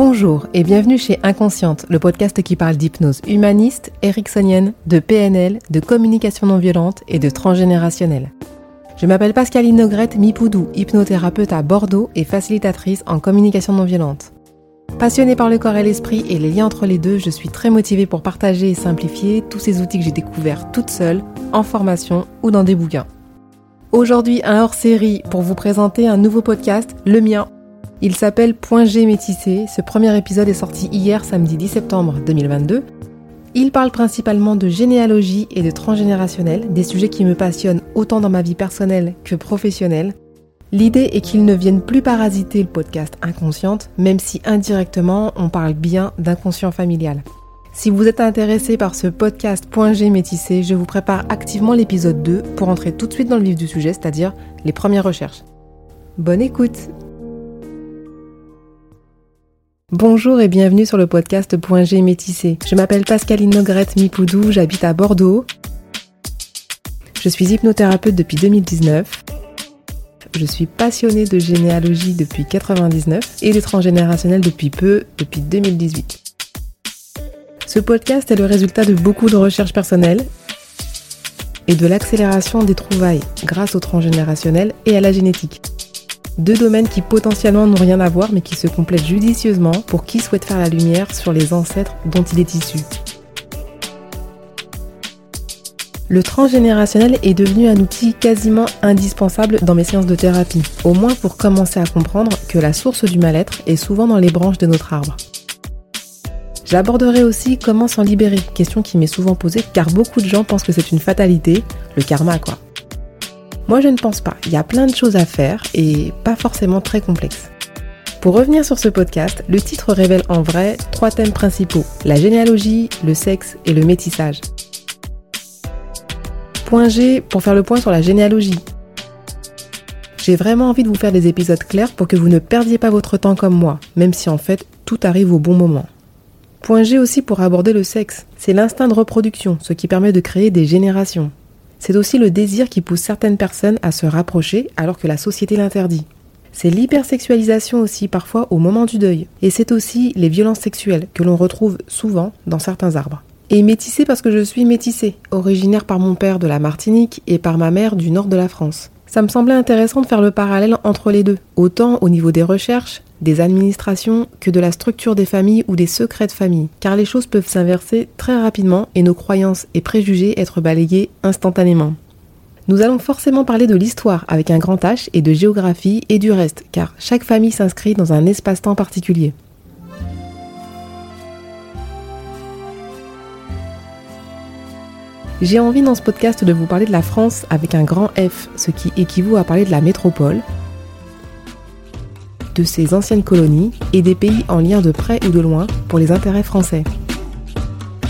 Bonjour et bienvenue chez Inconsciente, le podcast qui parle d'hypnose humaniste, ericksonienne, de PNL, de communication non violente et de transgénérationnel. Je m'appelle Pascaline Nogrette Mipoudou, hypnothérapeute à Bordeaux et facilitatrice en communication non violente. Passionnée par le corps et l'esprit et les liens entre les deux, je suis très motivée pour partager et simplifier tous ces outils que j'ai découverts toute seule, en formation ou dans des bouquins. Aujourd'hui, un hors-série pour vous présenter un nouveau podcast, le mien. Il s'appelle Point G métissé. Ce premier épisode est sorti hier, samedi 10 septembre 2022. Il parle principalement de généalogie et de transgénérationnel, des sujets qui me passionnent autant dans ma vie personnelle que professionnelle. L'idée est qu'il ne vienne plus parasiter le podcast Inconsciente, même si indirectement on parle bien d'inconscient familial. Si vous êtes intéressé par ce podcast Point G métissé, je vous prépare activement l'épisode 2 pour entrer tout de suite dans le vif du sujet, c'est-à-dire les premières recherches. Bonne écoute Bonjour et bienvenue sur le podcast Point G. Je m'appelle Pascaline Nogrette Mipoudou, j'habite à Bordeaux. Je suis hypnothérapeute depuis 2019. Je suis passionnée de généalogie depuis 99 et des transgénérationnels depuis peu, depuis 2018. Ce podcast est le résultat de beaucoup de recherches personnelles et de l'accélération des trouvailles grâce au transgénérationnel et à la génétique. Deux domaines qui potentiellement n'ont rien à voir mais qui se complètent judicieusement pour qui souhaite faire la lumière sur les ancêtres dont il est issu. Le transgénérationnel est devenu un outil quasiment indispensable dans mes séances de thérapie, au moins pour commencer à comprendre que la source du mal-être est souvent dans les branches de notre arbre. J'aborderai aussi comment s'en libérer, question qui m'est souvent posée car beaucoup de gens pensent que c'est une fatalité, le karma quoi. Moi je ne pense pas, il y a plein de choses à faire et pas forcément très complexes. Pour revenir sur ce podcast, le titre révèle en vrai trois thèmes principaux, la généalogie, le sexe et le métissage. Point G pour faire le point sur la généalogie. J'ai vraiment envie de vous faire des épisodes clairs pour que vous ne perdiez pas votre temps comme moi, même si en fait tout arrive au bon moment. Point G aussi pour aborder le sexe. C'est l'instinct de reproduction, ce qui permet de créer des générations. C'est aussi le désir qui pousse certaines personnes à se rapprocher alors que la société l'interdit. C'est l'hypersexualisation aussi parfois au moment du deuil. Et c'est aussi les violences sexuelles que l'on retrouve souvent dans certains arbres. Et métissé parce que je suis métissée, originaire par mon père de la Martinique et par ma mère du nord de la France. Ça me semblait intéressant de faire le parallèle entre les deux, autant au niveau des recherches, des administrations, que de la structure des familles ou des secrets de famille, car les choses peuvent s'inverser très rapidement et nos croyances et préjugés être balayés instantanément. Nous allons forcément parler de l'histoire avec un grand H et de géographie et du reste, car chaque famille s'inscrit dans un espace-temps particulier. J'ai envie dans ce podcast de vous parler de la France avec un grand F, ce qui équivaut à parler de la métropole, de ses anciennes colonies et des pays en lien de près ou de loin pour les intérêts français.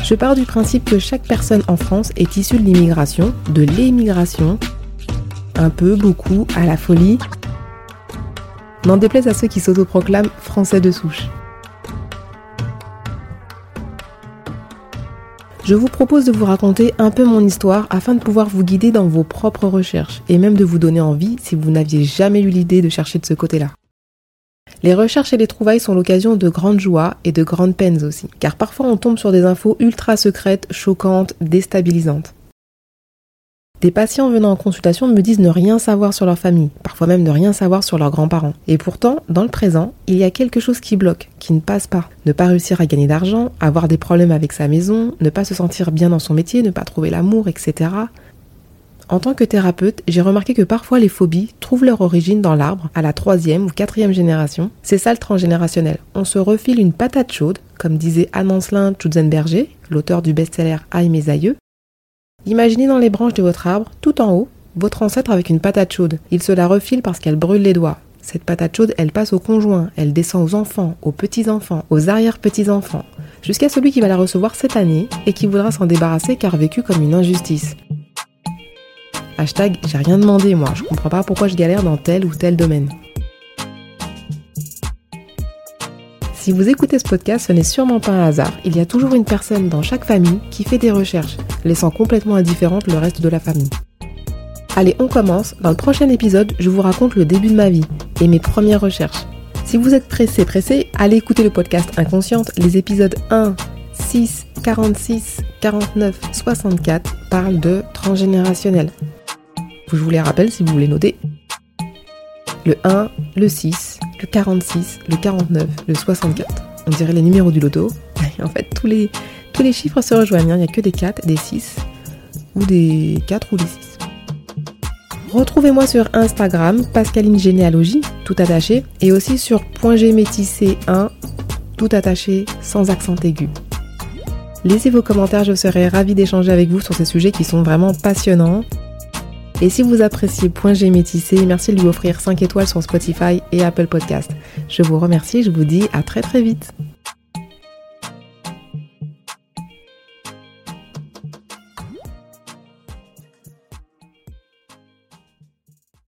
Je pars du principe que chaque personne en France est issue de l'immigration, de l'émigration, un peu, beaucoup, à la folie, n'en déplaise à ceux qui s'autoproclament français de souche. Je vous propose de vous raconter un peu mon histoire afin de pouvoir vous guider dans vos propres recherches et même de vous donner envie si vous n'aviez jamais eu l'idée de chercher de ce côté-là. Les recherches et les trouvailles sont l'occasion de grandes joies et de grandes peines aussi, car parfois on tombe sur des infos ultra secrètes, choquantes, déstabilisantes. Des patients venant en consultation me disent ne rien savoir sur leur famille, parfois même ne rien savoir sur leurs grands-parents. Et pourtant, dans le présent, il y a quelque chose qui bloque, qui ne passe pas. Ne pas réussir à gagner d'argent, avoir des problèmes avec sa maison, ne pas se sentir bien dans son métier, ne pas trouver l'amour, etc. En tant que thérapeute, j'ai remarqué que parfois les phobies trouvent leur origine dans l'arbre, à la troisième ou quatrième génération. C'est ça le transgénérationnel. On se refile une patate chaude, comme disait Anne-Ancelin Schutzenberger, l'auteur du best-seller Aïe mes aïeux. Imaginez dans les branches de votre arbre, tout en haut, votre ancêtre avec une patate chaude. Il se la refile parce qu'elle brûle les doigts. Cette patate chaude, elle passe au conjoint, elle descend aux enfants, aux petits-enfants, aux arrière-petits-enfants, jusqu'à celui qui va la recevoir cette année et qui voudra s'en débarrasser car vécu comme une injustice. Hashtag j'ai rien demandé moi, je comprends pas pourquoi je galère dans tel ou tel domaine. Si vous écoutez ce podcast, ce n'est sûrement pas un hasard. Il y a toujours une personne dans chaque famille qui fait des recherches, laissant complètement indifférente le reste de la famille. Allez, on commence. Dans le prochain épisode, je vous raconte le début de ma vie et mes premières recherches. Si vous êtes pressé, pressé, allez écouter le podcast Inconsciente. Les épisodes 1, 6, 46, 49, 64 parlent de transgénérationnel. Je vous les rappelle si vous voulez noter. Le 1, le 6, le 46, le 49, le 64. On dirait les numéros du loto. En fait, tous les, chiffres se rejoignent. Hein. Il n'y a que des 4, des 6 ou des 4 ou des 6. Retrouvez-moi sur Instagram, Pascaline Généalogie, tout attaché, et aussi sur .gmétissé1, tout attaché, sans accent aigu. Laissez vos commentaires, je serai ravie d'échanger avec vous sur ces sujets qui sont vraiment passionnants. Et si vous appréciez Point G Métissé, merci de lui offrir 5 étoiles sur Spotify et Apple Podcast. Je vous remercie, je vous dis à très très vite.